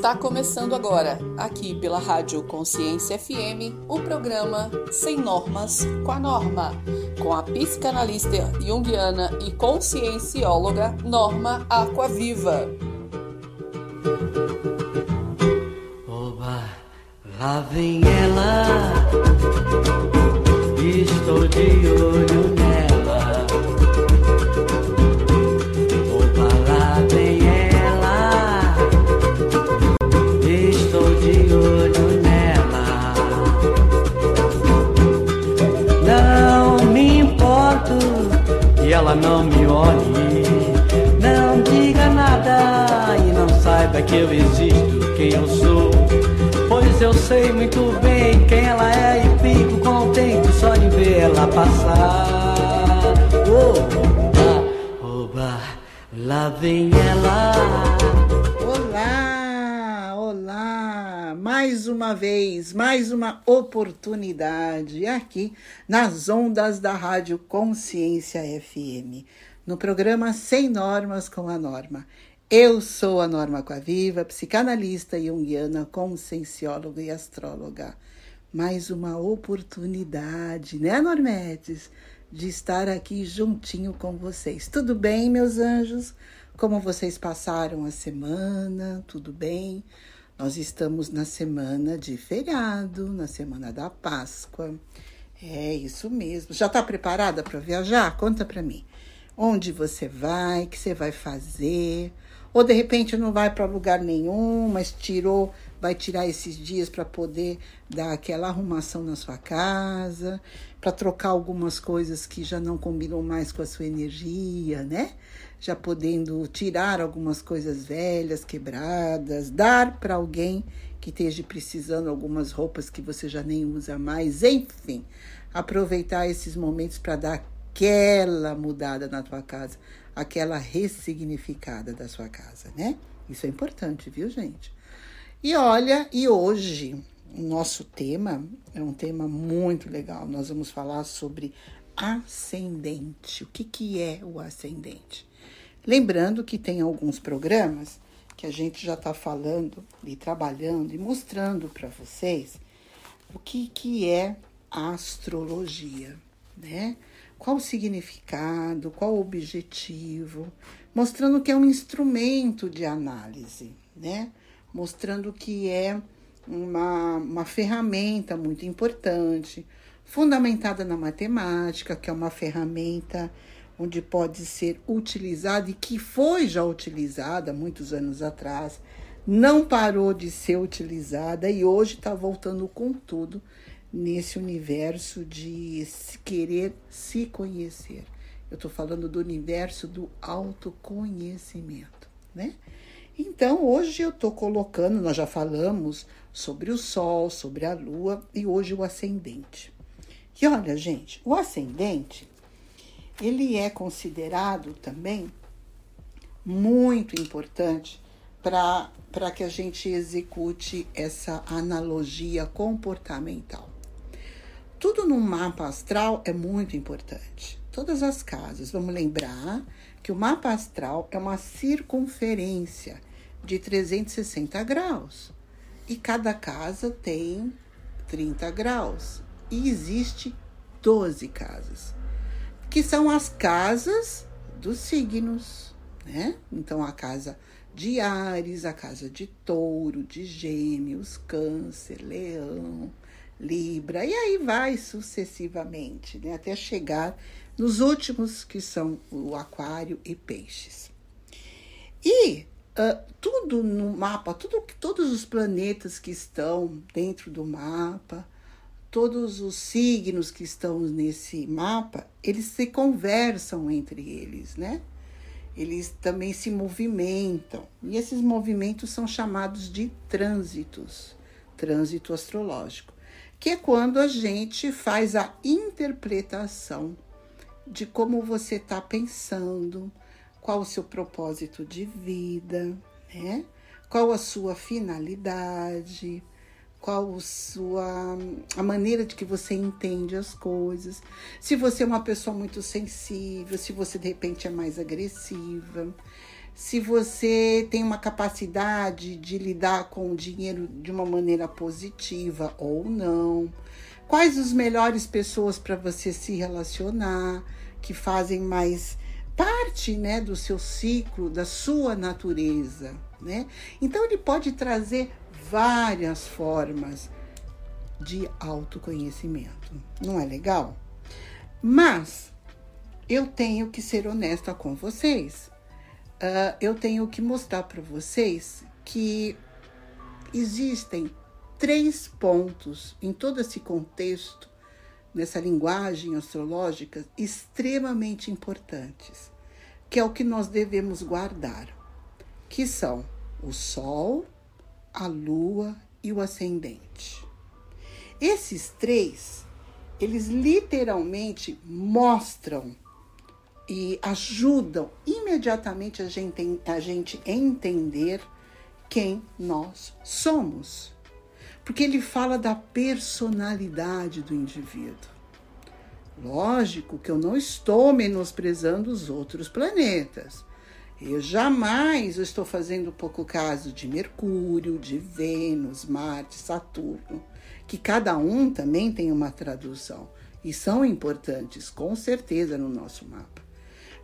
Está começando agora, aqui pela Rádio Consciência FM, o programa Sem Normas com a Norma, com a psicanalista junguiana e consciencióloga Norma Aquaviva. Oba, lá vem ela, estou de olho nela. Ela não me olhe. Não diga nada e não saiba que eu existo, quem eu sou. Pois eu sei muito bem quem ela é e fico contente só de ver ela passar. Oba, oba, lá vem ela. Mais uma vez, mais uma oportunidade aqui nas ondas da Rádio Consciência FM, no programa Sem Normas com a Norma. Eu sou a Norma Coaviva, psicanalista junguiana, consciencióloga e astróloga. Mais uma oportunidade, né, Normetes, de estar aqui juntinho com vocês. Tudo bem, meus anjos? Como vocês passaram a semana? Tudo bem? Nós estamos na semana de feriado, na semana da Páscoa. É isso mesmo. Já está preparada para viajar? Conta para mim. Onde você vai? O que você vai fazer? Ou de repente não vai para lugar nenhum, mas tirou, vai tirar esses dias para poder dar aquela arrumação na sua casa, para trocar algumas coisas que já não combinam mais com a sua energia, né? Já podendo tirar algumas coisas velhas, quebradas, dar para alguém que esteja precisando algumas roupas que você já nem usa mais, enfim, aproveitar esses momentos para dar aquela mudada na tua casa, aquela ressignificada da sua casa, né? Isso é importante, viu, gente? E olha, e hoje o nosso tema é um tema muito legal. Nós vamos falar sobre ascendente. O que, que é o ascendente? Lembrando que tem alguns programas que a gente já está falando e trabalhando e mostrando para vocês o que, que é a astrologia, né? Qual o significado, qual o objetivo, mostrando que é um instrumento de análise, né? Mostrando que é uma, uma ferramenta muito importante, fundamentada na matemática, que é uma ferramenta onde pode ser utilizada e que foi já utilizada muitos anos atrás, não parou de ser utilizada e hoje está voltando com tudo nesse universo de se querer se conhecer. Eu estou falando do universo do autoconhecimento, né? Então, hoje eu estou colocando, nós já falamos sobre o Sol, sobre a Lua e hoje o ascendente. E olha, gente, o ascendente, ele é considerado também muito importante para que a gente execute essa analogia comportamental. Tudo no mapa astral é muito importante. Todas as casas. Vamos lembrar que o mapa astral é uma circunferência de 360 graus. E cada casa tem 30 graus. E existe 12 casas, que são as casas dos signos, né? Então a casa de Ares, a casa de Touro, de Gêmeos, Câncer, Leão, Libra, e aí vai sucessivamente, né, até chegar nos últimos, que são o Aquário e Peixes. E uh, tudo no mapa, tudo, todos os planetas que estão dentro do mapa, todos os signos que estão nesse mapa, eles se conversam entre eles, né? Eles também se movimentam. E esses movimentos são chamados de trânsitos, trânsito astrológico que é quando a gente faz a interpretação de como você está pensando, qual o seu propósito de vida, né? qual a sua finalidade, qual a sua a maneira de que você entende as coisas. Se você é uma pessoa muito sensível, se você de repente é mais agressiva. se você tem uma capacidade de lidar com o dinheiro de uma maneira positiva ou não. Quais as melhores pessoas para você se relacionar, que fazem mais parte, né, do seu ciclo, da sua natureza, né? Então ele pode trazer várias formas de autoconhecimento. Não é legal? Mas eu tenho que ser honesta com vocês uh, eu tenho que mostrar para vocês que existem três pontos em todo esse contexto, nessa linguagem astrológica, extremamente importantes, que é o que nós devemos guardar, que são o Sol, a Lua e o Ascendente. Esses três, eles literalmente mostram e ajudam imediatamente a gente, a gente entender quem nós somos. Porque ele fala da personalidade do indivíduo. Lógico que eu não estou menosprezando os outros planetas. Eu jamais estou fazendo pouco caso de Mercúrio, de Vênus, Marte, Saturno, que cada um também tem uma tradução e são importantes, com certeza, no nosso mapa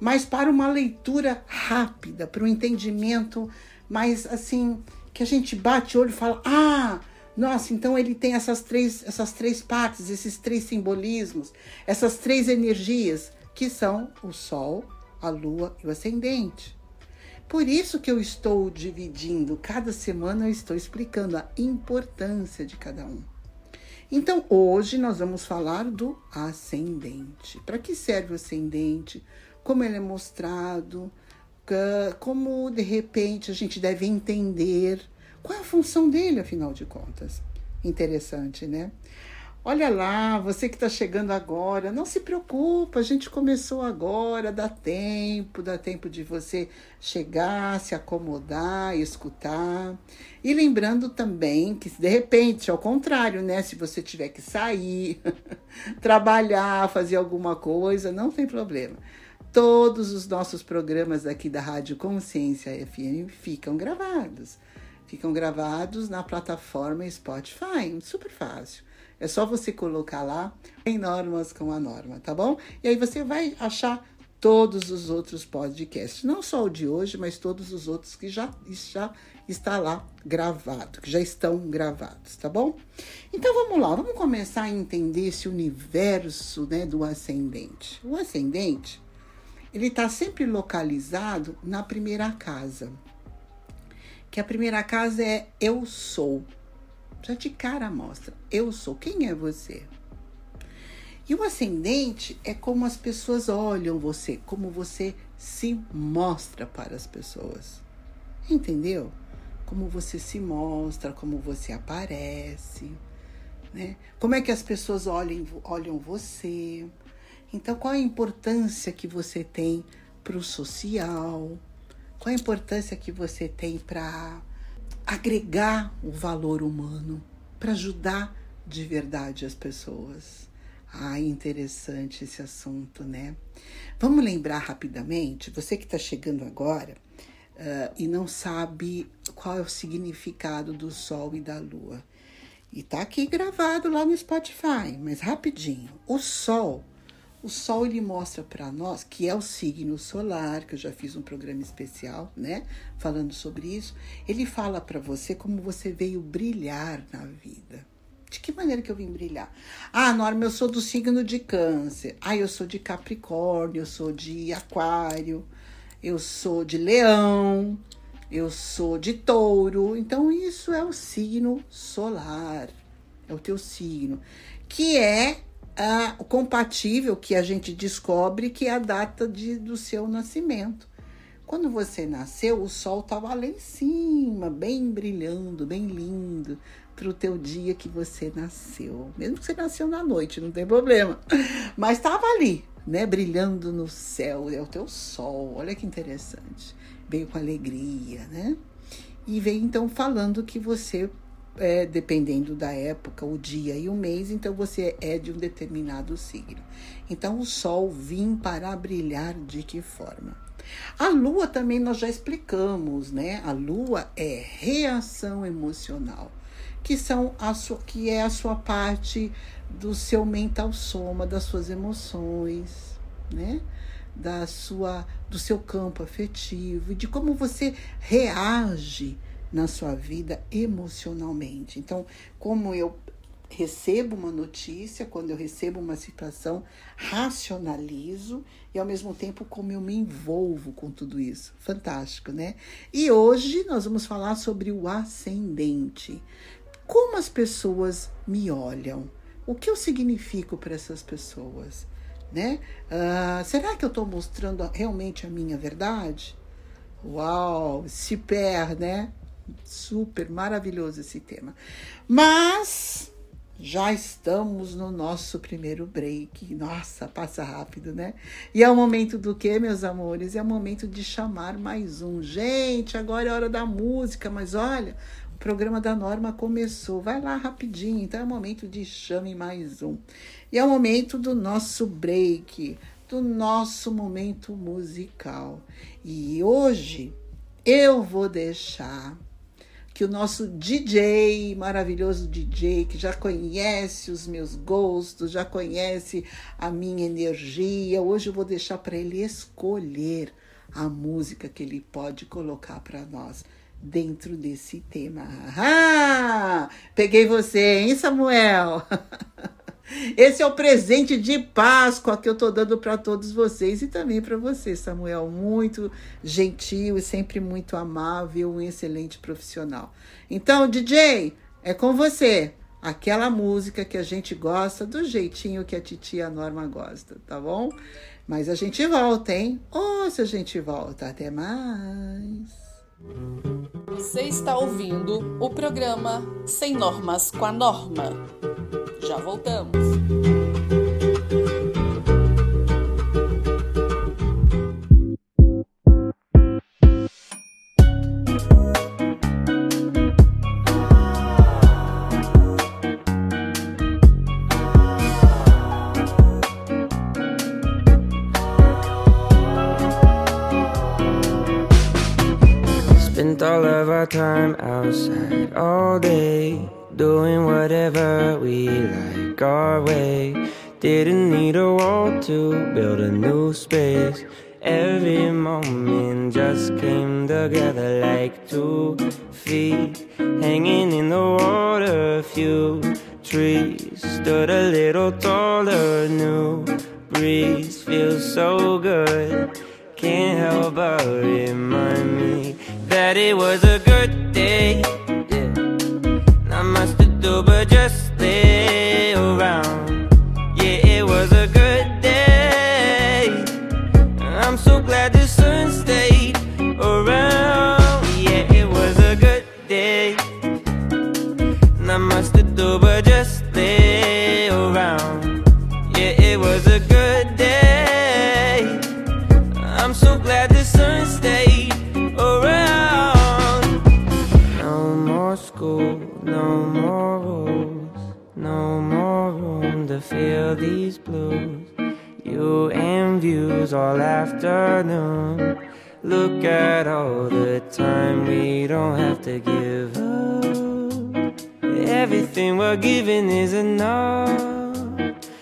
mas para uma leitura rápida, para um entendimento mais assim, que a gente bate o olho e fala: "Ah, nossa, então ele tem essas três, essas três partes, esses três simbolismos, essas três energias, que são o Sol, a Lua e o Ascendente. Por isso que eu estou dividindo, cada semana eu estou explicando a importância de cada um. Então, hoje nós vamos falar do ascendente. Para que serve o ascendente? como ele é mostrado, como de repente a gente deve entender qual é a função dele, afinal de contas. Interessante, né? Olha lá, você que está chegando agora, não se preocupa, a gente começou agora, dá tempo, dá tempo de você chegar, se acomodar, escutar. E lembrando também que, de repente, ao contrário, né? Se você tiver que sair, trabalhar, fazer alguma coisa, não tem problema. Todos os nossos programas aqui da Rádio Consciência FM ficam gravados. Ficam gravados na plataforma Spotify, super fácil. É só você colocar lá em Normas com a Norma, tá bom? E aí você vai achar todos os outros podcasts, não só o de hoje, mas todos os outros que já, já está lá gravado, que já estão gravados, tá bom? Então vamos lá, vamos começar a entender esse universo né, do ascendente. O ascendente ele está sempre localizado na primeira casa. Que a primeira casa é eu sou. Já de cara mostra, eu sou. Quem é você? E o ascendente é como as pessoas olham você, como você se mostra para as pessoas. Entendeu? Como você se mostra, como você aparece, né? Como é que as pessoas olham, olham você? Então, qual a importância que você tem para o social? Qual a importância que você tem para agregar o valor humano, para ajudar de verdade as pessoas? Ah, interessante esse assunto, né? Vamos lembrar rapidamente, você que está chegando agora uh, e não sabe qual é o significado do Sol e da Lua. E tá aqui gravado lá no Spotify, mas rapidinho. O Sol o Sol ele mostra para nós que é o signo solar, que eu já fiz um programa especial, né, falando sobre isso. Ele fala para você como você veio brilhar na vida. De que maneira que eu vim brilhar? Ah, Norma, eu sou do signo de Câncer. Ah, eu sou de Capricórnio, eu sou de Aquário, eu sou de Leão, eu sou de Touro. Então, isso é o signo solar, é o teu signo, que é o compatível que a gente descobre que é a data de, do seu nascimento. Quando você nasceu, o sol estava lá em cima, bem brilhando, bem lindo, para o teu dia que você nasceu. Mesmo que você nasceu na noite, não tem problema. Mas estava ali, né, brilhando no céu, é o teu sol. Olha que interessante. Veio com alegria, né? E veio então falando que você é, dependendo da época, o dia e o mês, então você é de um determinado signo. Então o Sol vim para brilhar de que forma? A lua também nós já explicamos, né? A lua é reação emocional, que são a sua, que é a sua parte do seu mental soma, das suas emoções, né? Da sua do seu campo afetivo e de como você reage na sua vida emocionalmente. Então, como eu recebo uma notícia, quando eu recebo uma situação, racionalizo e ao mesmo tempo como eu me envolvo com tudo isso. Fantástico, né? E hoje nós vamos falar sobre o ascendente. Como as pessoas me olham? O que eu significo para essas pessoas? Né? Uh, será que eu estou mostrando realmente a minha verdade? Uau, se perde, né? Super maravilhoso esse tema. Mas já estamos no nosso primeiro break. Nossa, passa rápido, né? E é o momento do que, meus amores? É o momento de chamar mais um. Gente, agora é hora da música, mas olha, o programa da Norma começou. Vai lá rapidinho, então é o momento de chame mais um. E é o momento do nosso break, do nosso momento musical. E hoje eu vou deixar que o nosso DJ, maravilhoso DJ, que já conhece os meus gostos, já conhece a minha energia, hoje eu vou deixar para ele escolher a música que ele pode colocar para nós dentro desse tema. Ah, peguei você, hein, Samuel? Esse é o presente de Páscoa que eu estou dando para todos vocês e também para você, Samuel. Muito gentil e sempre muito amável, um excelente profissional. Então, DJ, é com você. Aquela música que a gente gosta, do jeitinho que a titia Norma gosta, tá bom? Mas a gente volta, hein? Ou se a gente volta. Até mais. Você está ouvindo o programa Sem Normas com a Norma. Já voltamos. Spent all of our time outside all day Doing whatever we like our way. Didn't need a wall to build a new space. Every moment just came together like two feet hanging in the water. Few trees stood a little taller. New breeze feels so good. Can't help but remind me that it was a good day but just feel these blues. You and views all afternoon. Look at all the time we don't have to give up. Everything we're giving is enough.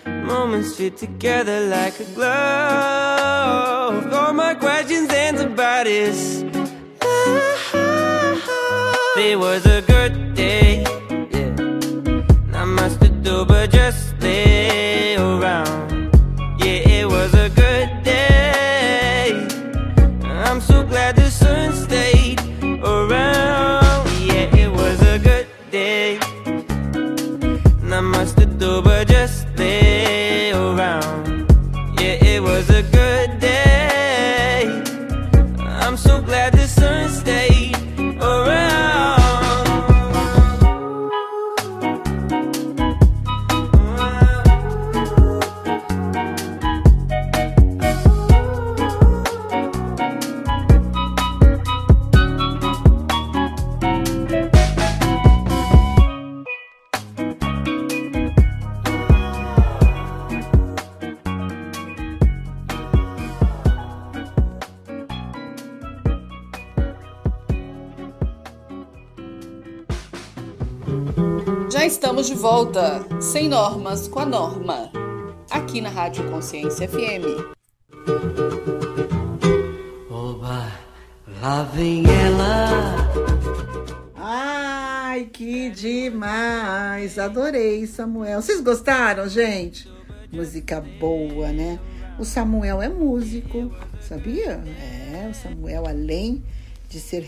Moments fit together like a glove. All my questions answered by this. It was a good but just lay around. Normas com a norma, aqui na Rádio Consciência FM. Oba, lá vem ela. Ai, que demais! Adorei, Samuel. Vocês gostaram, gente? Música boa, né? O Samuel é músico, sabia? É, o Samuel, além de ser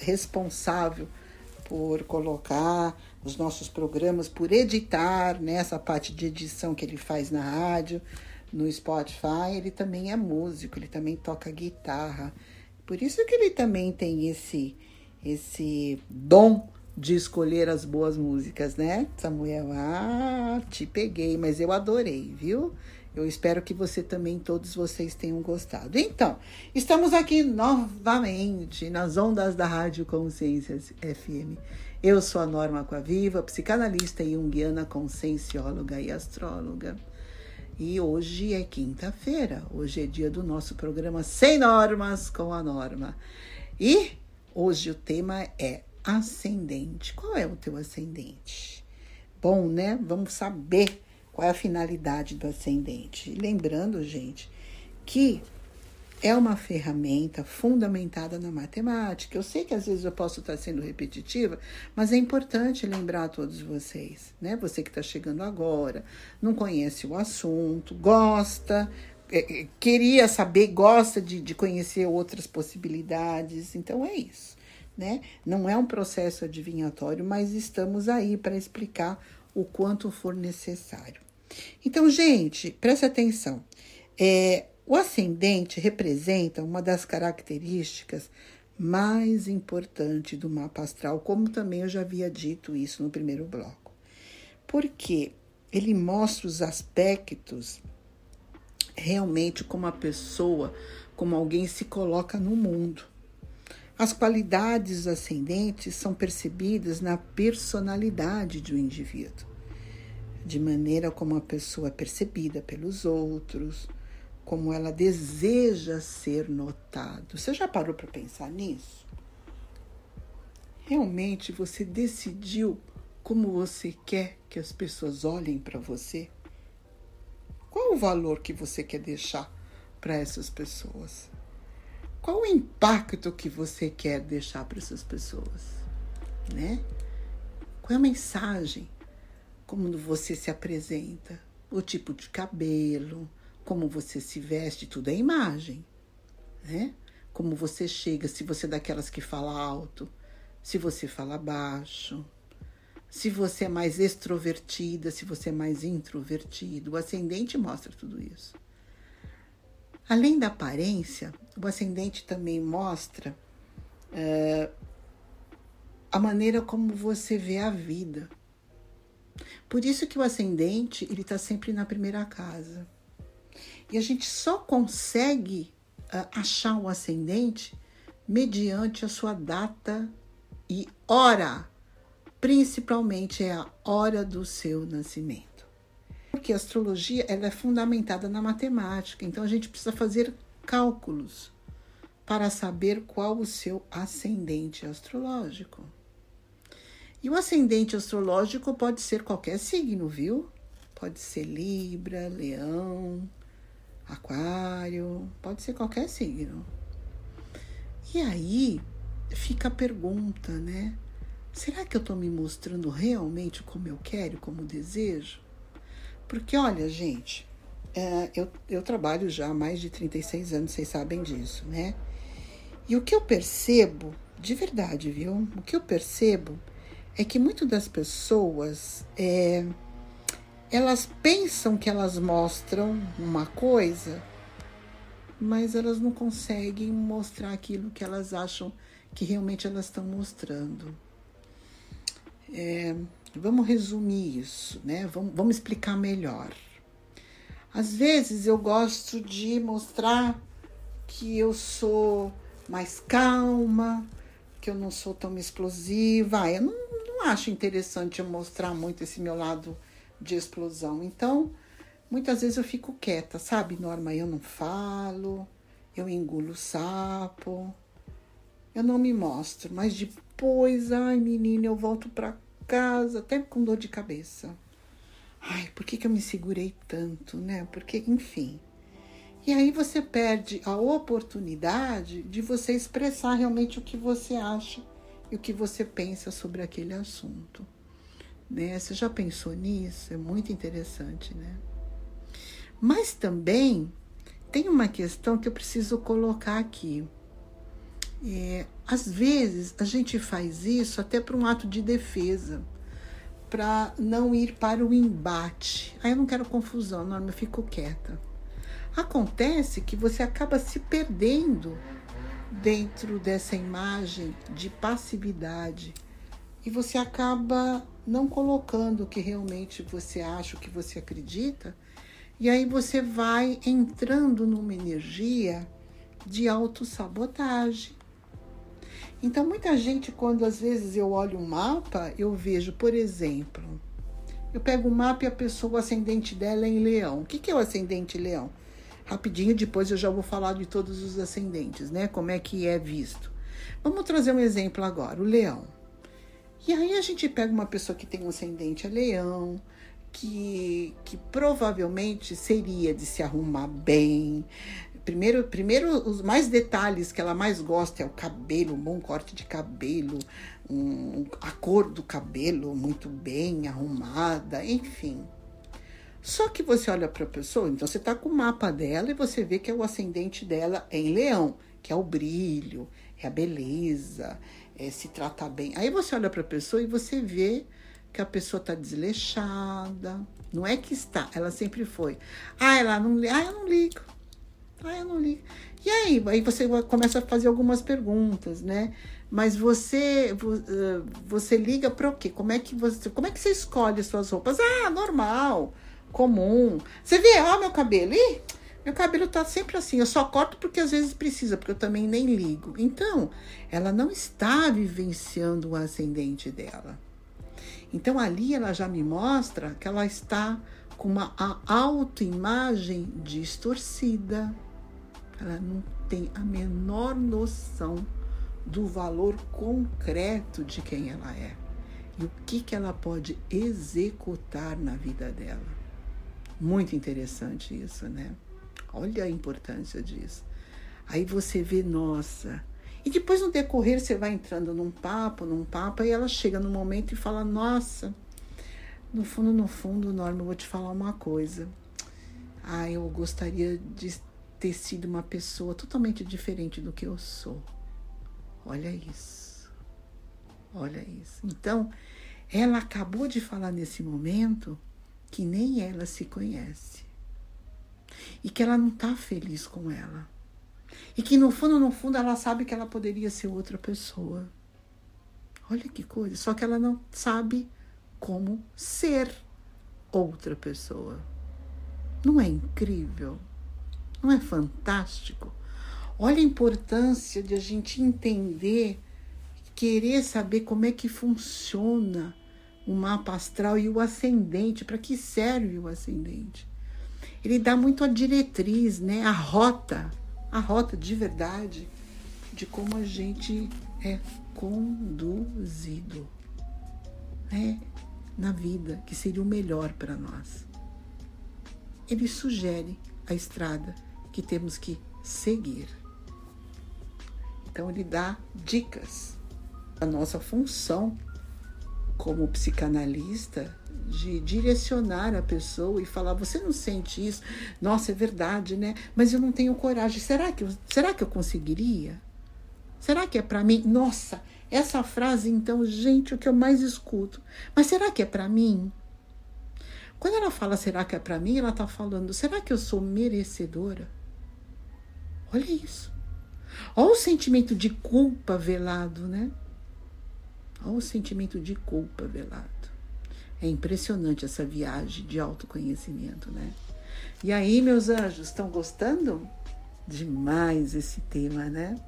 responsável por colocar os nossos programas, por editar nessa né, parte de edição que ele faz na rádio, no Spotify, ele também é músico, ele também toca guitarra. Por isso que ele também tem esse esse dom de escolher as boas músicas, né? Samuel, ah, te peguei, mas eu adorei, viu? Eu espero que você também, todos vocês tenham gostado. Então, estamos aqui novamente nas ondas da Rádio Consciências FM. Eu sou a Norma Coaviva, psicanalista junguiana, consciencióloga e astróloga. E hoje é quinta-feira, hoje é dia do nosso programa Sem Normas com a Norma. E hoje o tema é ascendente. Qual é o teu ascendente? Bom, né? Vamos saber qual é a finalidade do ascendente? Lembrando, gente, que é uma ferramenta fundamentada na matemática. Eu sei que às vezes eu posso estar sendo repetitiva, mas é importante lembrar a todos vocês, né? Você que está chegando agora, não conhece o assunto, gosta, é, é, queria saber, gosta de, de conhecer outras possibilidades. Então é isso, né? Não é um processo adivinhatório, mas estamos aí para explicar o quanto for necessário. Então, gente, preste atenção. É, o ascendente representa uma das características mais importantes do mapa astral, como também eu já havia dito isso no primeiro bloco. Porque ele mostra os aspectos realmente como a pessoa, como alguém se coloca no mundo. As qualidades ascendentes são percebidas na personalidade do indivíduo de maneira como a pessoa é percebida pelos outros, como ela deseja ser notado. Você já parou para pensar nisso? Realmente você decidiu como você quer que as pessoas olhem para você? Qual o valor que você quer deixar para essas pessoas? Qual o impacto que você quer deixar para essas pessoas? Né? Qual é a mensagem como você se apresenta, o tipo de cabelo, como você se veste, tudo é imagem, né? Como você chega, se você é daquelas que fala alto, se você fala baixo, se você é mais extrovertida, se você é mais introvertido. O ascendente mostra tudo isso. Além da aparência, o ascendente também mostra é, a maneira como você vê a vida. Por isso que o ascendente ele está sempre na primeira casa. E a gente só consegue uh, achar o ascendente mediante a sua data e hora. Principalmente é a hora do seu nascimento. Porque a astrologia ela é fundamentada na matemática, então a gente precisa fazer cálculos para saber qual o seu ascendente astrológico. E o ascendente astrológico pode ser qualquer signo, viu? Pode ser Libra, Leão, Aquário, pode ser qualquer signo. E aí fica a pergunta, né? Será que eu estou me mostrando realmente como eu quero, como desejo? Porque, olha, gente, é, eu, eu trabalho já há mais de 36 anos, vocês sabem disso, né? E o que eu percebo, de verdade, viu? O que eu percebo é que muitas das pessoas é, elas pensam que elas mostram uma coisa, mas elas não conseguem mostrar aquilo que elas acham que realmente elas estão mostrando. É, vamos resumir isso, né? Vamos, vamos explicar melhor. Às vezes eu gosto de mostrar que eu sou mais calma, que eu não sou tão explosiva. Eu não, não acho interessante eu mostrar muito esse meu lado de explosão. Então, muitas vezes eu fico quieta, sabe, Norma? Eu não falo, eu engulo sapo, eu não me mostro, mas depois, ai menina, eu volto pra casa até com dor de cabeça. Ai, por que, que eu me segurei tanto, né? Porque, enfim. E aí você perde a oportunidade de você expressar realmente o que você acha e o que você pensa sobre aquele assunto. Né? Você já pensou nisso? É muito interessante, né? Mas também tem uma questão que eu preciso colocar aqui. É, às vezes a gente faz isso até para um ato de defesa, para não ir para o embate. Aí eu não quero confusão, Norma, eu fico quieta. Acontece que você acaba se perdendo dentro dessa imagem de passividade e você acaba não colocando o que realmente você acha, o que você acredita, e aí você vai entrando numa energia de autossabotagem. Então, muita gente, quando às vezes eu olho um mapa, eu vejo, por exemplo, eu pego o um mapa e a pessoa, o ascendente dela é em leão. O que, que é o ascendente leão? Rapidinho, depois eu já vou falar de todos os ascendentes, né? Como é que é visto. Vamos trazer um exemplo agora, o leão. E aí a gente pega uma pessoa que tem um ascendente a leão, que, que provavelmente seria de se arrumar bem. Primeiro, primeiro, os mais detalhes que ela mais gosta é o cabelo, um bom corte de cabelo, um, a cor do cabelo muito bem arrumada, enfim. Só que você olha para a pessoa, então você está com o mapa dela e você vê que é o ascendente dela é em leão, que é o brilho, é a beleza, é se tratar bem. Aí você olha para a pessoa e você vê que a pessoa está desleixada. Não é que está, ela sempre foi. Ah, ela não liga. Ah, eu não ligo. Ah, eu não ligo. E aí, aí você começa a fazer algumas perguntas, né? Mas você você liga para o quê? Como é que você como é que você escolhe suas roupas? Ah, normal comum. Você vê, ó, meu cabelo. Ih, meu cabelo tá sempre assim. Eu só corto porque às vezes precisa, porque eu também nem ligo. Então, ela não está vivenciando o ascendente dela. Então, ali ela já me mostra que ela está com uma autoimagem distorcida. Ela não tem a menor noção do valor concreto de quem ela é e o que, que ela pode executar na vida dela. Muito interessante isso, né? Olha a importância disso. Aí você vê, nossa. E depois no decorrer você vai entrando num papo, num papo, e ela chega no momento e fala: Nossa, no fundo, no fundo, Norma, eu vou te falar uma coisa. Ah, eu gostaria de ter sido uma pessoa totalmente diferente do que eu sou. Olha isso. Olha isso. Então, ela acabou de falar nesse momento que nem ela se conhece e que ela não está feliz com ela e que no fundo, no fundo, ela sabe que ela poderia ser outra pessoa. Olha que coisa, só que ela não sabe como ser outra pessoa. Não é incrível? Não é fantástico? Olha a importância de a gente entender, querer saber como é que funciona o mapa astral e o ascendente, para que serve o ascendente. Ele dá muito a diretriz, né? a rota, a rota de verdade de como a gente é conduzido né? na vida, que seria o melhor para nós. Ele sugere a estrada que temos que seguir. Então, ele dá dicas. A nossa função como psicanalista, de direcionar a pessoa e falar: você não sente isso? Nossa, é verdade, né? Mas eu não tenho coragem. Será que eu, será que eu conseguiria? Será que é para mim? Nossa, essa frase, então, gente, o que eu mais escuto. Mas será que é para mim? Quando ela fala será que é para mim, ela está falando: será que eu sou merecedora? Olha isso. Olha o sentimento de culpa velado, né? Olha o sentimento de culpa velado. É impressionante essa viagem de autoconhecimento, né? E aí, meus anjos, estão gostando? Demais esse tema, né?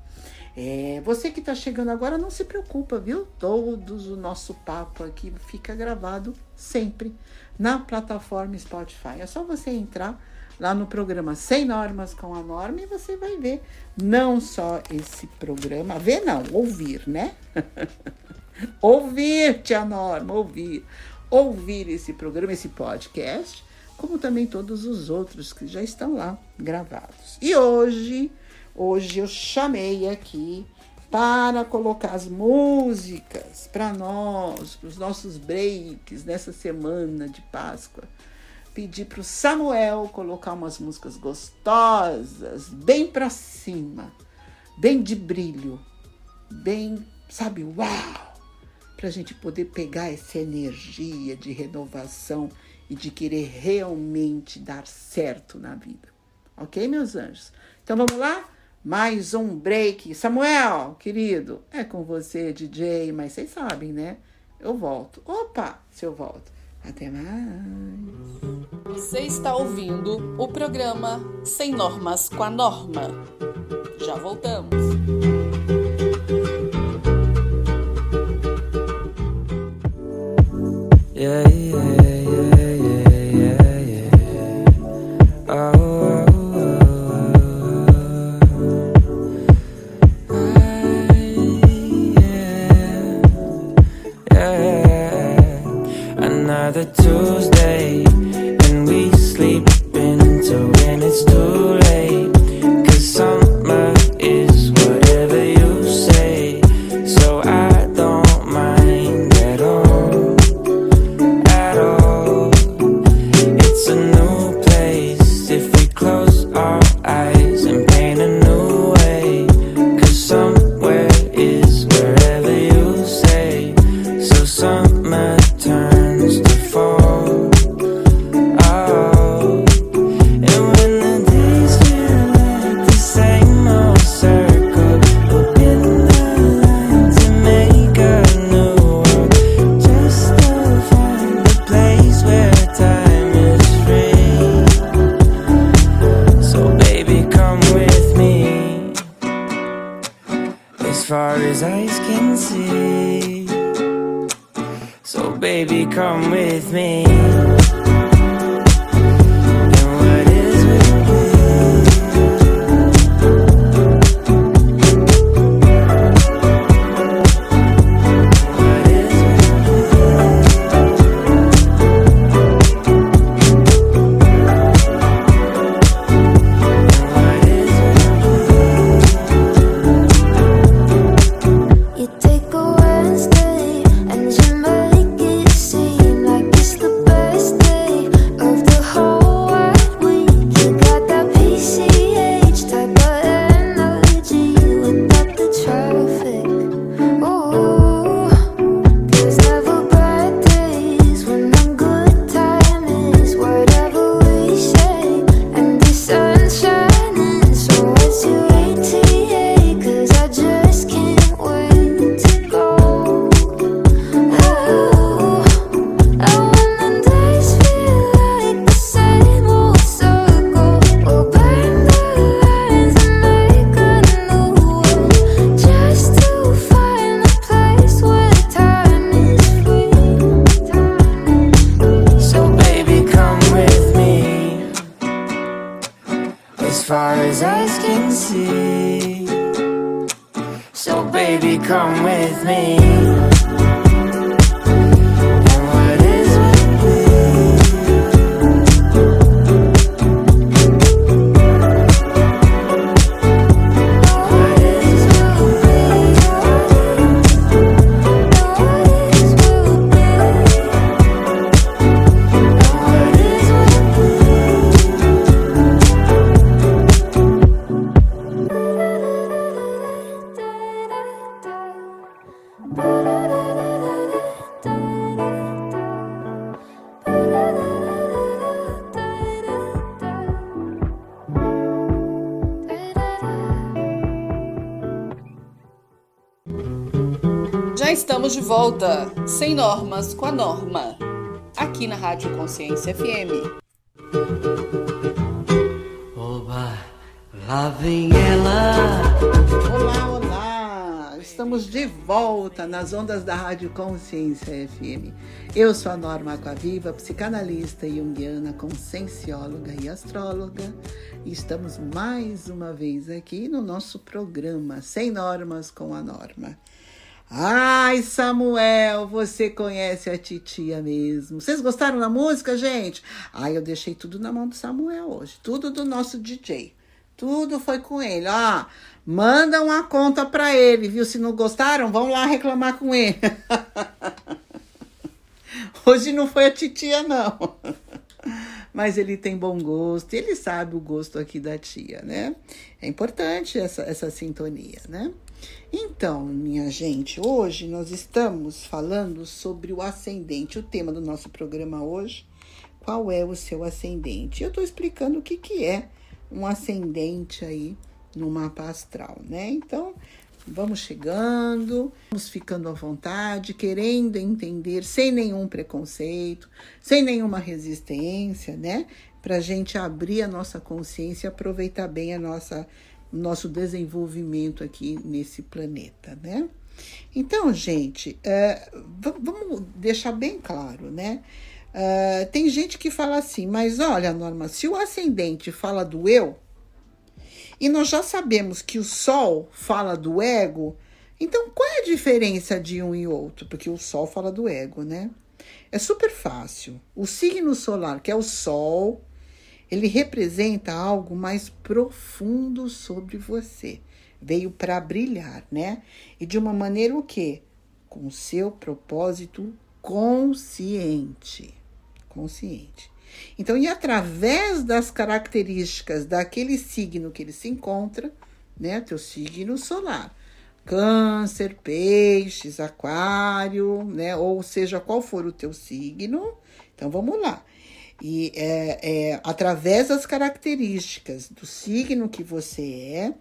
É, você que está chegando agora, não se preocupa, viu? Todos o nosso papo aqui fica gravado sempre na plataforma Spotify. É só você entrar lá no programa Sem Normas com a Norma e você vai ver não só esse programa, ver não, ouvir, né? ouvir, tia Norma, ouvir. Ouvir esse programa, esse podcast, como também todos os outros que já estão lá gravados. E hoje, hoje eu chamei aqui para colocar as músicas para nós, para os nossos breaks nessa semana de Páscoa. Pedi para o Samuel colocar umas músicas gostosas, bem para cima, bem de brilho, bem, sabe, uau! Para a gente poder pegar essa energia de renovação e de querer realmente dar certo na vida. Ok, meus anjos? Então vamos lá? mais um break. Samuel, querido, é com você, DJ, mas vocês sabem, né? Eu volto. Opa, se eu volto. Até mais. Você está ouvindo o programa Sem Normas com a Norma. Já voltamos. Yeah, yeah, come with me. Normas com a norma, aqui na Rádio Consciência FM. Oba, lá vem ela. Olá, olá! Estamos de volta nas ondas da Rádio Consciência FM. Eu sou a Norma Aquaviva, psicanalista junguiana, consciencióloga e astróloga. E estamos mais uma vez aqui no nosso programa Sem Normas com a Norma. Ai, Samuel, você conhece a titia mesmo. Vocês gostaram da música, gente? Ai, eu deixei tudo na mão do Samuel hoje. Tudo do nosso DJ. Tudo foi com ele. Ó, manda uma conta pra ele, viu? Se não gostaram, vão lá reclamar com ele. Hoje não foi a titia, não. Mas ele tem bom gosto, ele sabe o gosto aqui da tia, né? É importante essa, essa sintonia, né? Então, minha gente, hoje nós estamos falando sobre o ascendente. O tema do nosso programa hoje, qual é o seu ascendente? Eu estou explicando o que, que é um ascendente aí no mapa astral, né? Então, vamos chegando, vamos ficando à vontade, querendo entender sem nenhum preconceito, sem nenhuma resistência, né? Para gente abrir a nossa consciência aproveitar bem a nossa nosso desenvolvimento aqui nesse planeta, né? Então, gente, é, vamos deixar bem claro, né? É, tem gente que fala assim, mas olha, Norma, se o ascendente fala do eu, e nós já sabemos que o Sol fala do ego, então qual é a diferença de um e outro? Porque o Sol fala do ego, né? É super fácil. O signo solar, que é o Sol, ele representa algo mais profundo sobre você. Veio para brilhar, né? E de uma maneira o quê? Com seu propósito consciente. Consciente. Então, e através das características daquele signo que ele se encontra, né? Teu signo solar. Câncer, peixes, aquário, né? Ou seja, qual for o teu signo. Então, vamos lá. E é, é, através das características do signo que você é,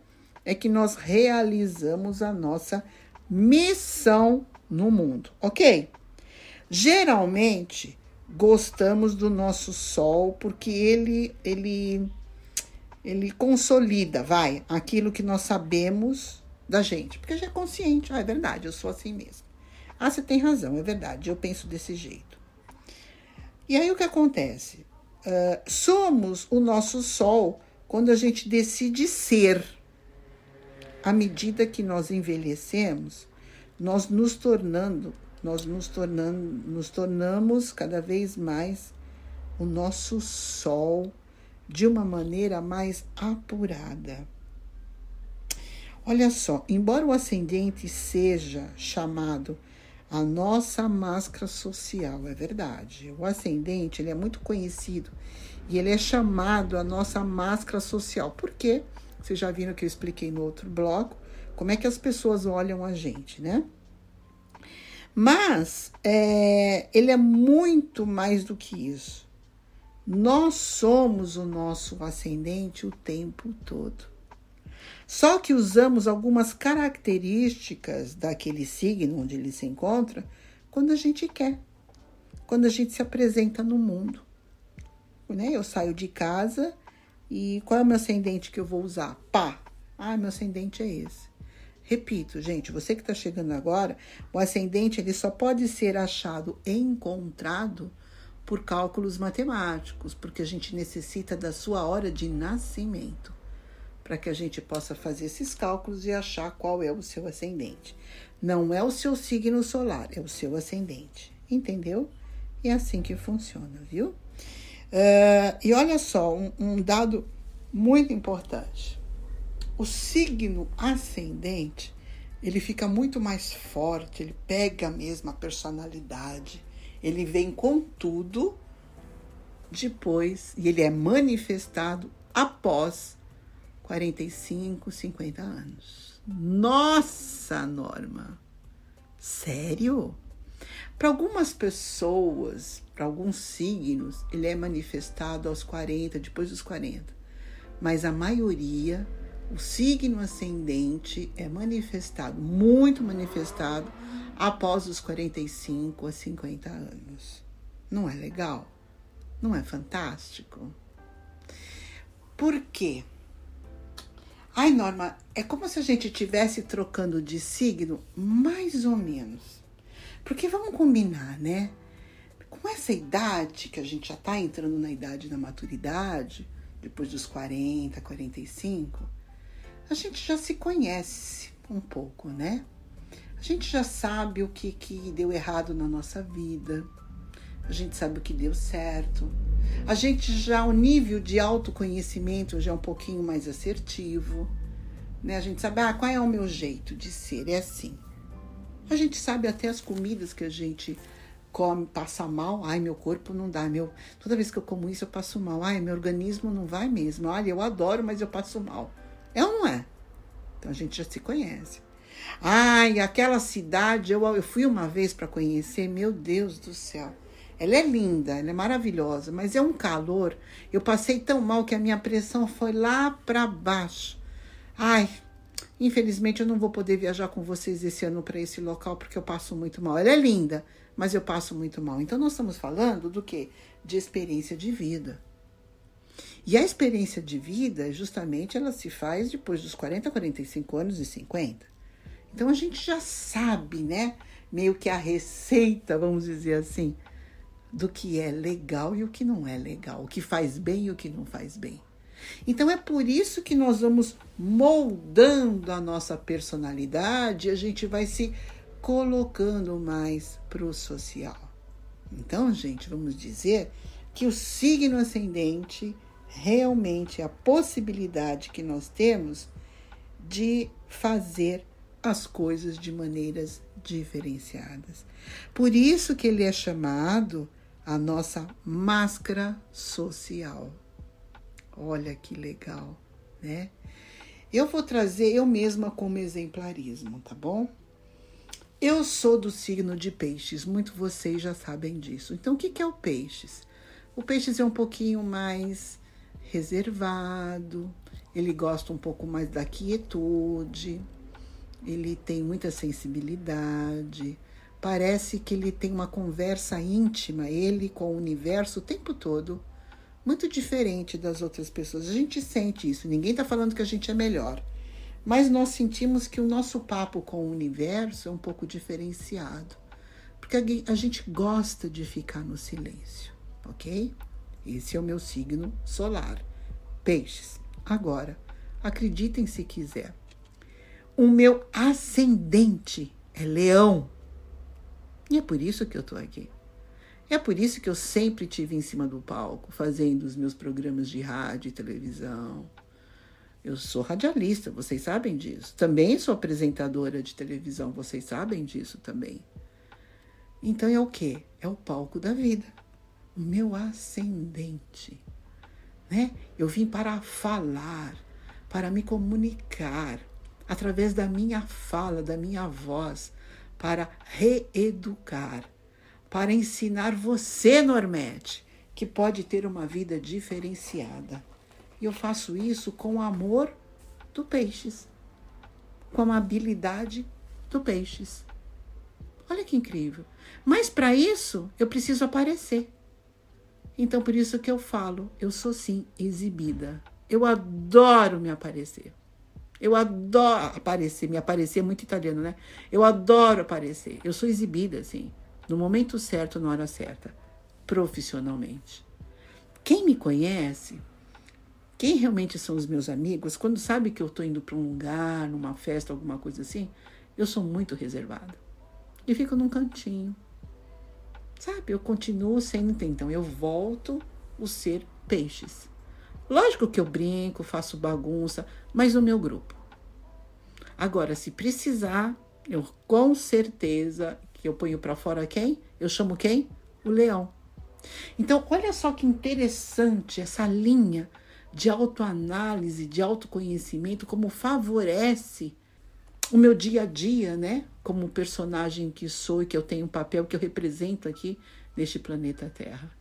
é que nós realizamos a nossa missão no mundo, ok? Geralmente gostamos do nosso sol porque ele ele ele consolida, vai, aquilo que nós sabemos da gente, porque já é consciente, ah, é verdade, eu sou assim mesmo. Ah, você tem razão, é verdade, eu penso desse jeito. E aí o que acontece? Uh, somos o nosso sol quando a gente decide ser. À medida que nós envelhecemos, nós nos tornando, nós nos tornando, nos tornamos cada vez mais o nosso sol de uma maneira mais apurada. Olha só, embora o ascendente seja chamado a nossa máscara social, é verdade. O ascendente, ele é muito conhecido e ele é chamado a nossa máscara social. Por quê? Vocês já viram que eu expliquei no outro bloco como é que as pessoas olham a gente, né? Mas é, ele é muito mais do que isso. Nós somos o nosso ascendente o tempo todo. Só que usamos algumas características daquele signo onde ele se encontra quando a gente quer, quando a gente se apresenta no mundo. Né? Eu saio de casa e qual é o meu ascendente que eu vou usar? Pá! Ah, meu ascendente é esse. Repito, gente, você que está chegando agora, o ascendente ele só pode ser achado encontrado por cálculos matemáticos, porque a gente necessita da sua hora de nascimento para que a gente possa fazer esses cálculos e achar qual é o seu ascendente. Não é o seu signo solar, é o seu ascendente. Entendeu? É assim que funciona, viu? Uh, e olha só, um, um dado muito importante. O signo ascendente, ele fica muito mais forte, ele pega mesmo a personalidade, ele vem com tudo depois, e ele é manifestado após 45, 50 anos. Nossa, Norma! Sério? Para algumas pessoas, para alguns signos, ele é manifestado aos 40, depois dos 40. Mas a maioria, o signo ascendente é manifestado, muito manifestado, após os 45 a 50 anos. Não é legal? Não é fantástico? Por quê? Ai, Norma, é como se a gente estivesse trocando de signo, mais ou menos. Porque vamos combinar, né? Com essa idade, que a gente já está entrando na idade da maturidade, depois dos 40, 45, a gente já se conhece um pouco, né? A gente já sabe o que, que deu errado na nossa vida. A gente sabe o que deu certo. A gente já, o nível de autoconhecimento já é um pouquinho mais assertivo. Né? A gente sabe, ah, qual é o meu jeito de ser? É assim. A gente sabe até as comidas que a gente come, passa mal. Ai, meu corpo não dá. Meu, toda vez que eu como isso, eu passo mal. Ai, meu organismo não vai mesmo. Olha, eu adoro, mas eu passo mal. É ou não é? Então a gente já se conhece. Ai, aquela cidade, eu, eu fui uma vez para conhecer, meu Deus do céu. Ela é linda, ela é maravilhosa, mas é um calor. Eu passei tão mal que a minha pressão foi lá para baixo. Ai, infelizmente eu não vou poder viajar com vocês esse ano para esse local porque eu passo muito mal. Ela é linda, mas eu passo muito mal. Então nós estamos falando do quê? De experiência de vida. E a experiência de vida, justamente, ela se faz depois dos 40, 45 anos e 50. Então a gente já sabe, né? Meio que a receita, vamos dizer assim, do que é legal e o que não é legal, o que faz bem e o que não faz bem. Então é por isso que nós vamos moldando a nossa personalidade, a gente vai se colocando mais para o social. Então, gente, vamos dizer que o signo ascendente realmente é a possibilidade que nós temos de fazer as coisas de maneiras diferenciadas. Por isso que ele é chamado a nossa máscara social. Olha que legal, né? Eu vou trazer eu mesma como exemplarismo, tá bom? Eu sou do signo de peixes, muito vocês já sabem disso. Então, o que é o peixes? O peixes é um pouquinho mais reservado, ele gosta um pouco mais da quietude, ele tem muita sensibilidade, Parece que ele tem uma conversa íntima, ele com o universo o tempo todo, muito diferente das outras pessoas. A gente sente isso, ninguém está falando que a gente é melhor, mas nós sentimos que o nosso papo com o universo é um pouco diferenciado, porque a gente gosta de ficar no silêncio, ok? Esse é o meu signo solar, Peixes. Agora, acreditem se quiser. O meu ascendente é Leão. E é por isso que eu estou aqui. É por isso que eu sempre tive em cima do palco, fazendo os meus programas de rádio e televisão. Eu sou radialista, vocês sabem disso. Também sou apresentadora de televisão, vocês sabem disso também. Então é o quê? É o palco da vida. O meu ascendente. Né? Eu vim para falar, para me comunicar através da minha fala, da minha voz, para reeducar, para ensinar você, Normete, que pode ter uma vida diferenciada. E eu faço isso com o amor do peixes, com a amabilidade do peixes. Olha que incrível. Mas para isso eu preciso aparecer. Então por isso que eu falo, eu sou sim exibida. Eu adoro me aparecer. Eu adoro aparecer, me aparecer é muito italiano, né? Eu adoro aparecer. Eu sou exibida, assim, no momento certo, na hora certa, profissionalmente. Quem me conhece, quem realmente são os meus amigos, quando sabe que eu estou indo para um lugar, numa festa, alguma coisa assim, eu sou muito reservada. E fico num cantinho. Sabe? Eu continuo sendo, então, eu volto o ser peixes. Lógico que eu brinco, faço bagunça, mas no meu grupo. Agora, se precisar, eu com certeza que eu ponho para fora quem? Eu chamo quem? O leão. Então, olha só que interessante essa linha de autoanálise, de autoconhecimento, como favorece o meu dia a dia, né? Como personagem que sou e que eu tenho um papel que eu represento aqui neste planeta Terra.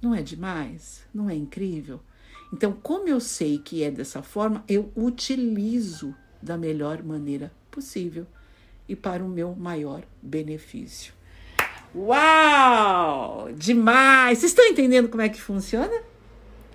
Não é demais? Não é incrível? Então, como eu sei que é dessa forma, eu utilizo da melhor maneira possível e para o meu maior benefício. Uau! Demais! Vocês estão entendendo como é que funciona?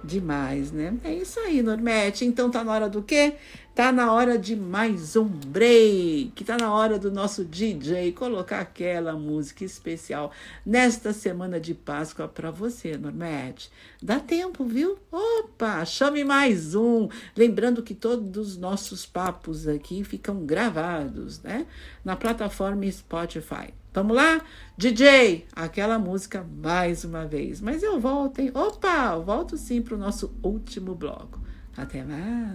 Demais, né? É isso aí, Normete. Então tá na hora do quê? Tá na hora de mais um break. Tá na hora do nosso DJ colocar aquela música especial nesta semana de Páscoa para você, Normete. Dá tempo, viu? Opa, chame mais um. Lembrando que todos os nossos papos aqui ficam gravados, né? Na plataforma Spotify. Vamos lá? DJ, aquela música mais uma vez. Mas eu volto, hein? Opa, eu volto sim para o nosso último bloco. Até mais.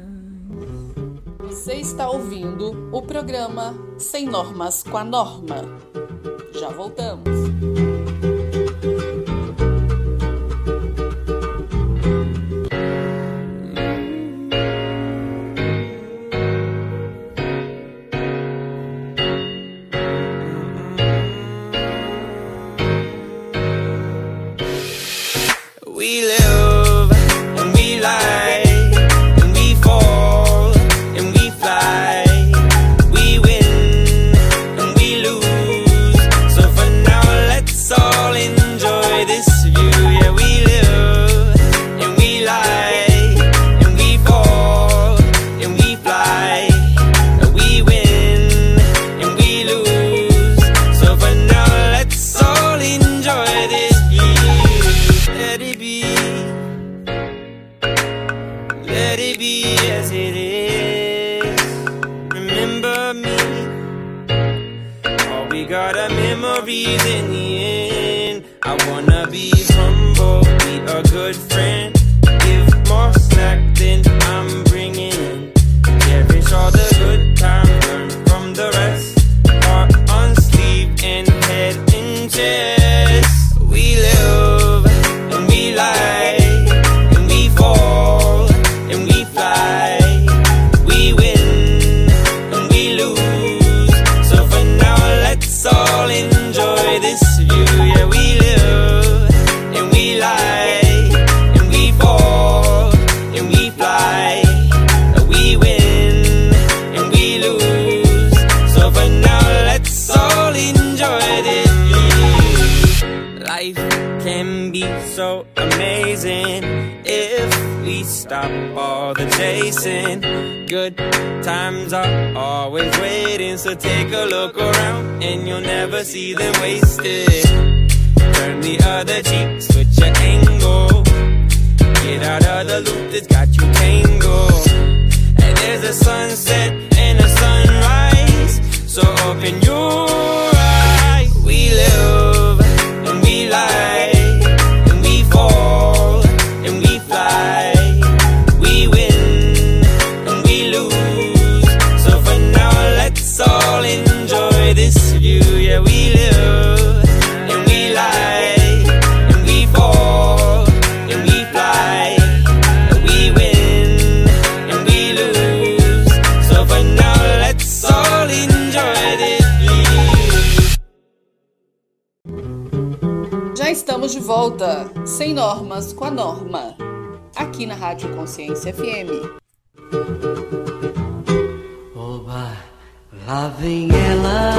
Você está ouvindo o programa Sem Normas com a Norma. Já voltamos. in you Rádio Consciência FM. Oba, lá vem ela.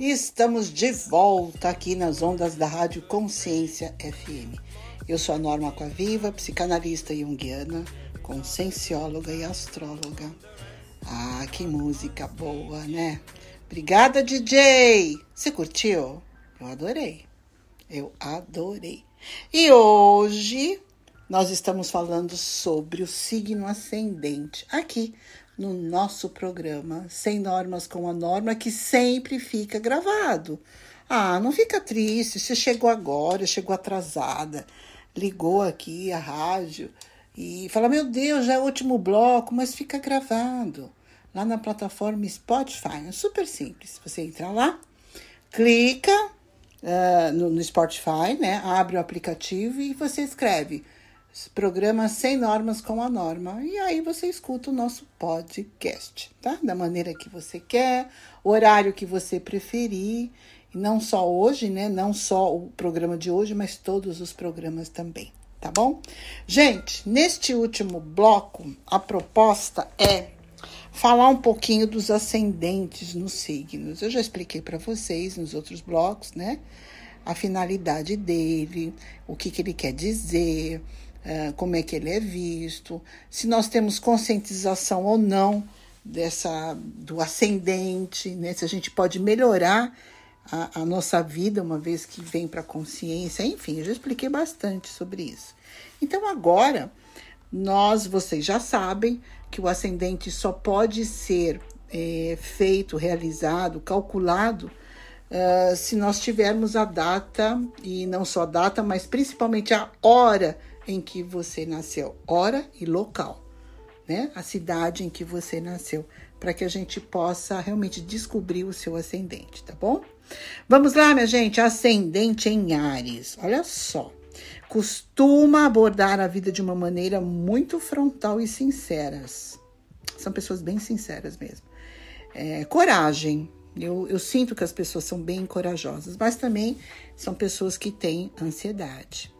Estamos de volta aqui nas ondas da Rádio Consciência FM. Eu sou a Norma Coaviva, psicanalista junguiana, consciencióloga e astróloga. Ah, que música boa, né? Obrigada, DJ! Você curtiu? Eu adorei. Eu adorei. E hoje nós estamos falando sobre o signo ascendente aqui no nosso programa Sem Normas com a Norma, que sempre fica gravado. Ah, não fica triste. Você chegou agora, chegou atrasada, ligou aqui a rádio e fala: Meu Deus, já é o último bloco, mas fica gravado lá na plataforma Spotify. É super simples. Você entra lá, clica ah, no, no Spotify, né? Abre o aplicativo e você escreve programa Sem Normas com a Norma. E aí você escuta o nosso podcast, tá? Da maneira que você quer, horário que você preferir. E não só hoje, né? Não só o programa de hoje, mas todos os programas também, tá bom? Gente, neste último bloco, a proposta é falar um pouquinho dos ascendentes nos signos. Eu já expliquei para vocês nos outros blocos, né? A finalidade dele, o que, que ele quer dizer, como é que ele é visto, se nós temos conscientização ou não dessa do ascendente, né? se a gente pode melhorar a, a nossa vida uma vez que vem para a consciência, enfim, eu já expliquei bastante sobre isso. Então agora nós, vocês já sabem que o ascendente só pode ser é, feito, realizado, calculado uh, se nós tivermos a data, e não só a data, mas principalmente a hora em que você nasceu, hora e local, né? A cidade em que você nasceu, para que a gente possa realmente descobrir o seu ascendente, tá bom? Vamos lá, minha gente, ascendente em Ares. Olha só costuma abordar a vida de uma maneira muito frontal e sinceras. São pessoas bem sinceras mesmo. É, coragem. Eu, eu sinto que as pessoas são bem corajosas, mas também são pessoas que têm ansiedade.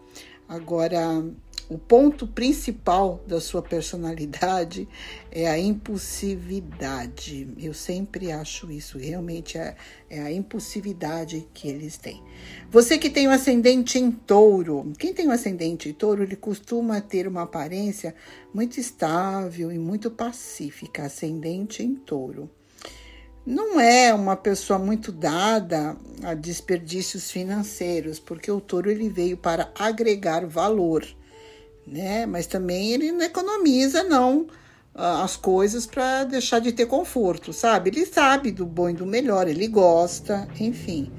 Agora, o ponto principal da sua personalidade é a impulsividade. Eu sempre acho isso, realmente é, é, a impulsividade que eles têm. Você que tem o um ascendente em touro, quem tem o um ascendente em touro, ele costuma ter uma aparência muito estável e muito pacífica, ascendente em touro. Não é uma pessoa muito dada a desperdícios financeiros, porque o touro ele veio para agregar valor né? Mas também ele não economiza, não, as coisas para deixar de ter conforto, sabe? Ele sabe do bom e do melhor, ele gosta, enfim.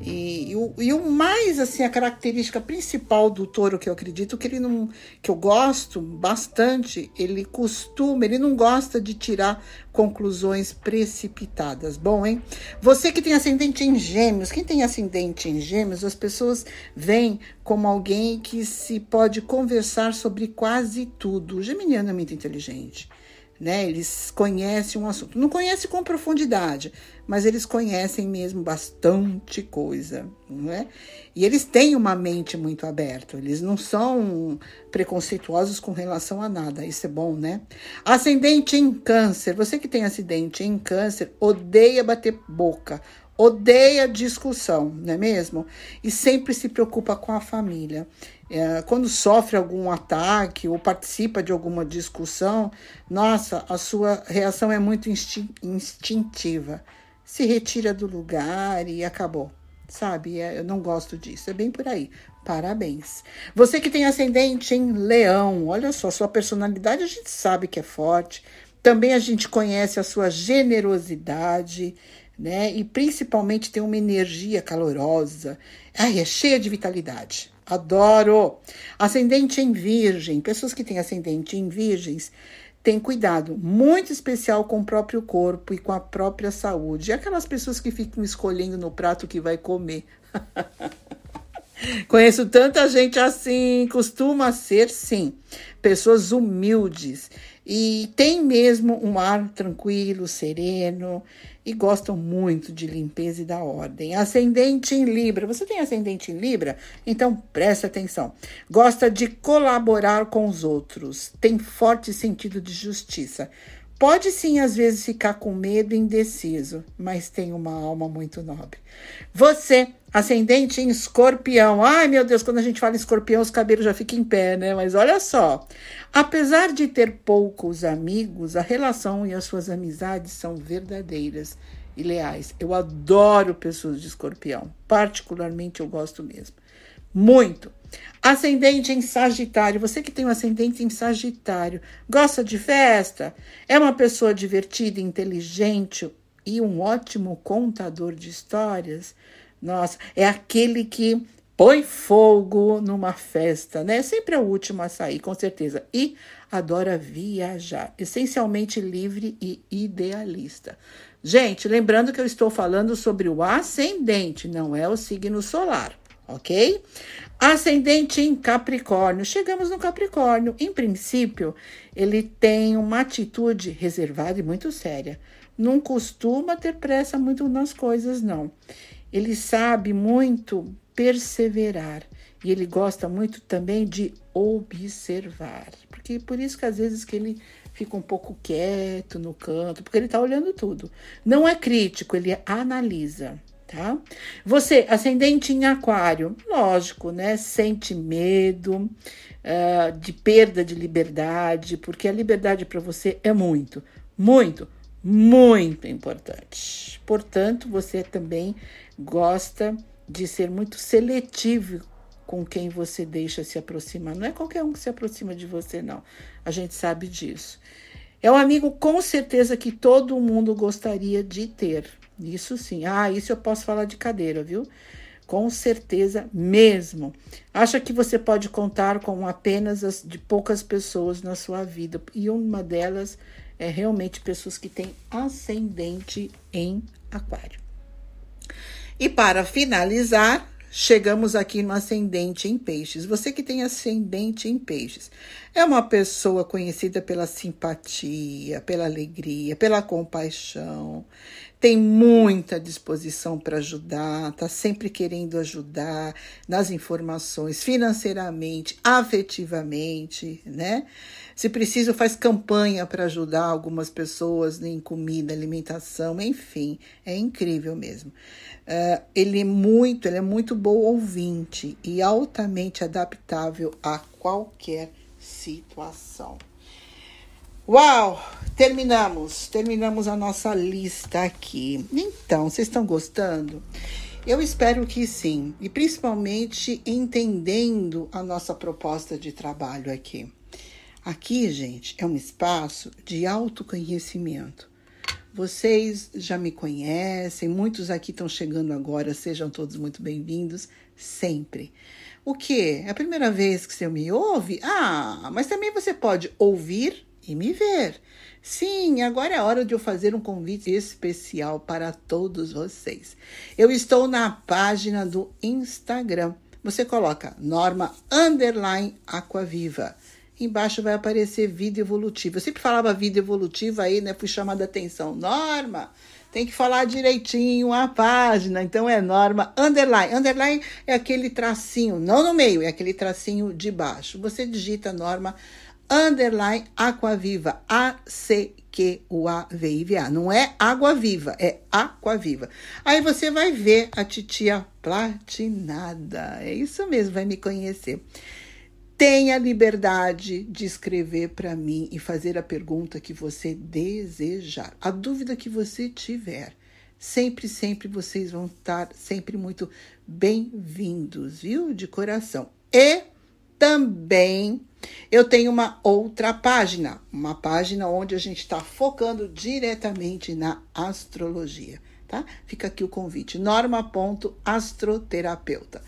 E, e, o, e o mais, assim, a característica principal do touro que eu acredito que ele não, que eu gosto bastante, ele costuma, ele não gosta de tirar conclusões precipitadas. Bom, hein? Você que tem ascendente em gêmeos, quem tem ascendente em gêmeos, as pessoas veem como alguém que se pode conversar sobre quase tudo. O geminiano é muito inteligente né? Eles conhecem um assunto. Não conhecem com profundidade, mas eles conhecem mesmo bastante coisa, não é? E eles têm uma mente muito aberta, eles não são preconceituosos com relação a nada. Isso é bom, né? Ascendente em câncer. Você que tem acidente em câncer, odeia bater boca, odeia discussão, não é mesmo? E sempre se preocupa com a família. É, quando sofre algum ataque ou participa de alguma discussão, nossa, a sua reação é muito instin instintiva. Se retira do lugar e acabou. Sabe? É, eu não gosto disso. É bem por aí. Parabéns. Você que tem ascendente em leão, olha só, sua personalidade a gente sabe que é forte. Também a gente conhece a sua generosidade né? E principalmente tem uma energia calorosa. Ai, é cheia de vitalidade. Adoro. Ascendente em Virgem. Pessoas que têm ascendente em Virgens têm cuidado muito especial com o próprio corpo e com a própria saúde. E aquelas pessoas que ficam escolhendo no prato que vai comer. Conheço tanta gente assim, costuma ser sim, pessoas humildes e tem mesmo um ar tranquilo, sereno e gostam muito de limpeza e da ordem. Ascendente em Libra. Você tem ascendente em Libra? Então preste atenção. Gosta de colaborar com os outros. Tem forte sentido de justiça. Pode sim, às vezes, ficar com medo e indeciso, mas tem uma alma muito nobre. Você, ascendente em escorpião. Ai, meu Deus, quando a gente fala em escorpião, os cabelos já ficam em pé, né? Mas olha só. Apesar de ter poucos amigos, a relação e as suas amizades são verdadeiras e leais. Eu adoro pessoas de escorpião. Particularmente, eu gosto mesmo. Muito. Ascendente em Sagitário. Você que tem um ascendente em Sagitário, gosta de festa? É uma pessoa divertida, inteligente e um ótimo contador de histórias? Nossa, é aquele que põe fogo numa festa, né? Sempre é o último a sair, com certeza. E adora viajar, essencialmente livre e idealista. Gente, lembrando que eu estou falando sobre o ascendente, não é o signo solar, ok? Ascendente em Capricórnio. Chegamos no Capricórnio. Em princípio, ele tem uma atitude reservada e muito séria. Não costuma ter pressa muito nas coisas, não. Ele sabe muito perseverar e ele gosta muito também de observar. Porque por isso que às vezes que ele fica um pouco quieto no canto, porque ele está olhando tudo. Não é crítico, ele analisa tá? Você, ascendente em aquário, lógico, né? Sente medo ah, de perda de liberdade, porque a liberdade para você é muito, muito, muito importante. Portanto, você também gosta de ser muito seletivo com quem você deixa se aproximar. Não é qualquer um que se aproxima de você, não. A gente sabe disso. É um amigo com certeza que todo mundo gostaria de ter. Isso sim. Ah, isso eu posso falar de cadeira, viu? Com certeza mesmo. Acha que você pode contar com apenas as, de poucas pessoas na sua vida. E uma delas é realmente pessoas que têm ascendente em aquário. E para finalizar, chegamos aqui no ascendente em peixes. Você que tem ascendente em peixes é uma pessoa conhecida pela simpatia, pela alegria, pela compaixão. Tem muita disposição para ajudar, está sempre querendo ajudar nas informações, financeiramente, afetivamente, né? Se preciso, faz campanha para ajudar algumas pessoas em comida, alimentação, enfim, é incrível mesmo. Uh, ele é muito, ele é muito bom ouvinte e altamente adaptável a qualquer situação. Uau! Terminamos, terminamos a nossa lista aqui. Então, vocês estão gostando? Eu espero que sim, e principalmente entendendo a nossa proposta de trabalho aqui. Aqui, gente, é um espaço de autoconhecimento. Vocês já me conhecem, muitos aqui estão chegando agora, sejam todos muito bem-vindos, sempre. O que? É a primeira vez que você me ouve? Ah, mas também você pode ouvir e me ver. Sim, agora é hora de eu fazer um convite especial para todos vocês. Eu estou na página do Instagram. Você coloca Norma Underline Aquaviva. Embaixo vai aparecer vida evolutiva. Eu sempre falava vida evolutiva aí, né? Fui chamada a atenção. Norma, tem que falar direitinho a página. Então é norma underline. Underline é aquele tracinho, não no meio, é aquele tracinho de baixo. Você digita norma underline aquaviva. A-C-Q-U-A-V-I-V-A. Não é água viva, é aquaviva. Aí você vai ver a titia platinada. É isso mesmo, vai me conhecer. Tenha liberdade de escrever para mim e fazer a pergunta que você desejar, a dúvida que você tiver. Sempre, sempre vocês vão estar sempre muito bem-vindos, viu? De coração. E também eu tenho uma outra página, uma página onde a gente está focando diretamente na astrologia, tá? Fica aqui o convite, norma.astroterapeuta.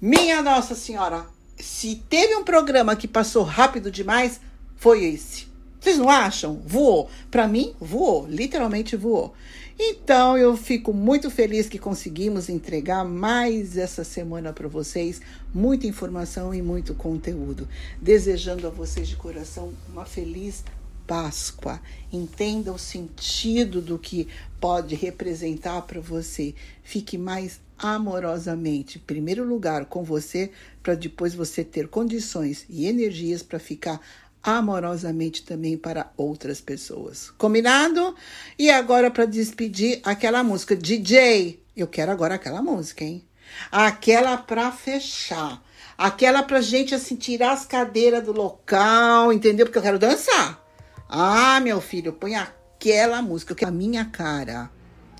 Minha Nossa Senhora, se teve um programa que passou rápido demais, foi esse. Vocês não acham? Voou. Para mim, voou. Literalmente voou. Então, eu fico muito feliz que conseguimos entregar mais essa semana para vocês muita informação e muito conteúdo. Desejando a vocês de coração uma feliz Páscoa. Entenda o sentido do que pode representar para você. Fique mais amorosamente, em primeiro lugar, com você, para depois você ter condições e energias para ficar amorosamente também para outras pessoas. Combinado? E agora para despedir aquela música DJ, eu quero agora aquela música, hein? Aquela para fechar. Aquela pra gente assim tirar as cadeiras do local, entendeu? Porque eu quero dançar. Ah, meu filho, põe aquela música que é a minha cara.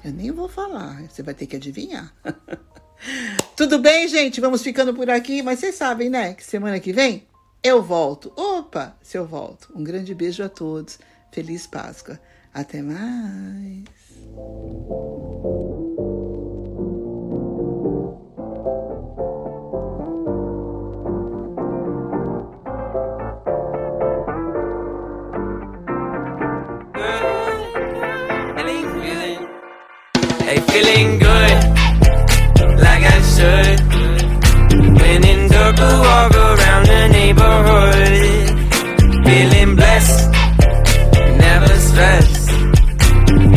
Eu nem vou falar, você vai ter que adivinhar. Tudo bem, gente? Vamos ficando por aqui, mas vocês sabem, né? Que semana que vem eu volto. Opa, se eu volto. Um grande beijo a todos. Feliz Páscoa. Até mais. Hey, feeling good, like I should. When in I walk the neighborhood. Feeling blessed, never stressed.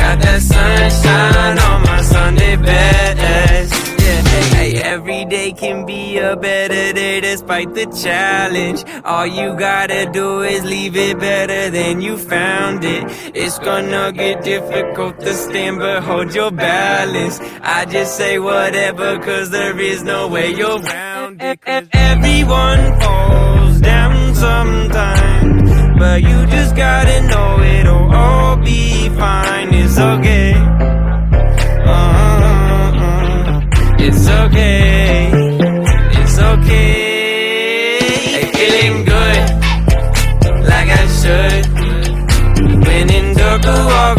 Got that sunshine on my Sunday best. Yeah. Hey, every day can be a better day despite the challenge. All you gotta do is leave it better than you found it. It's gonna get difficult to stand, but hold your balance. I just say whatever, cause there is no way you're round. 'Cause Everyone falls down sometimes, but you just gotta know it'll all be fine. It's okay. Uh-uh. It's okay. It's okay. Feeling good, like I should. When in dark, walk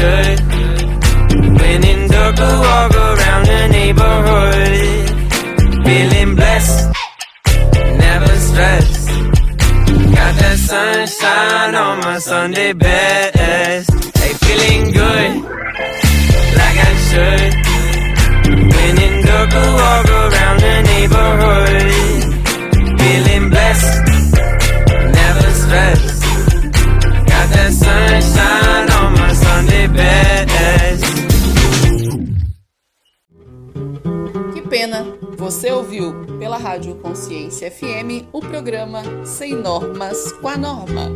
Should. When in I walk around the neighborhood. Feeling blessed, never stressed. Got that sunshine on my Sunday best. Hey, feeling good, like I should. When in I walk around the neighborhood. Feeling blessed, never stressed. Got that sunshine Sunday best. Que pena! Você ouviu pela Rádio Consciência FM o programa Sem Normas com a Norma.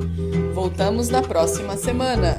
Voltamos na próxima semana.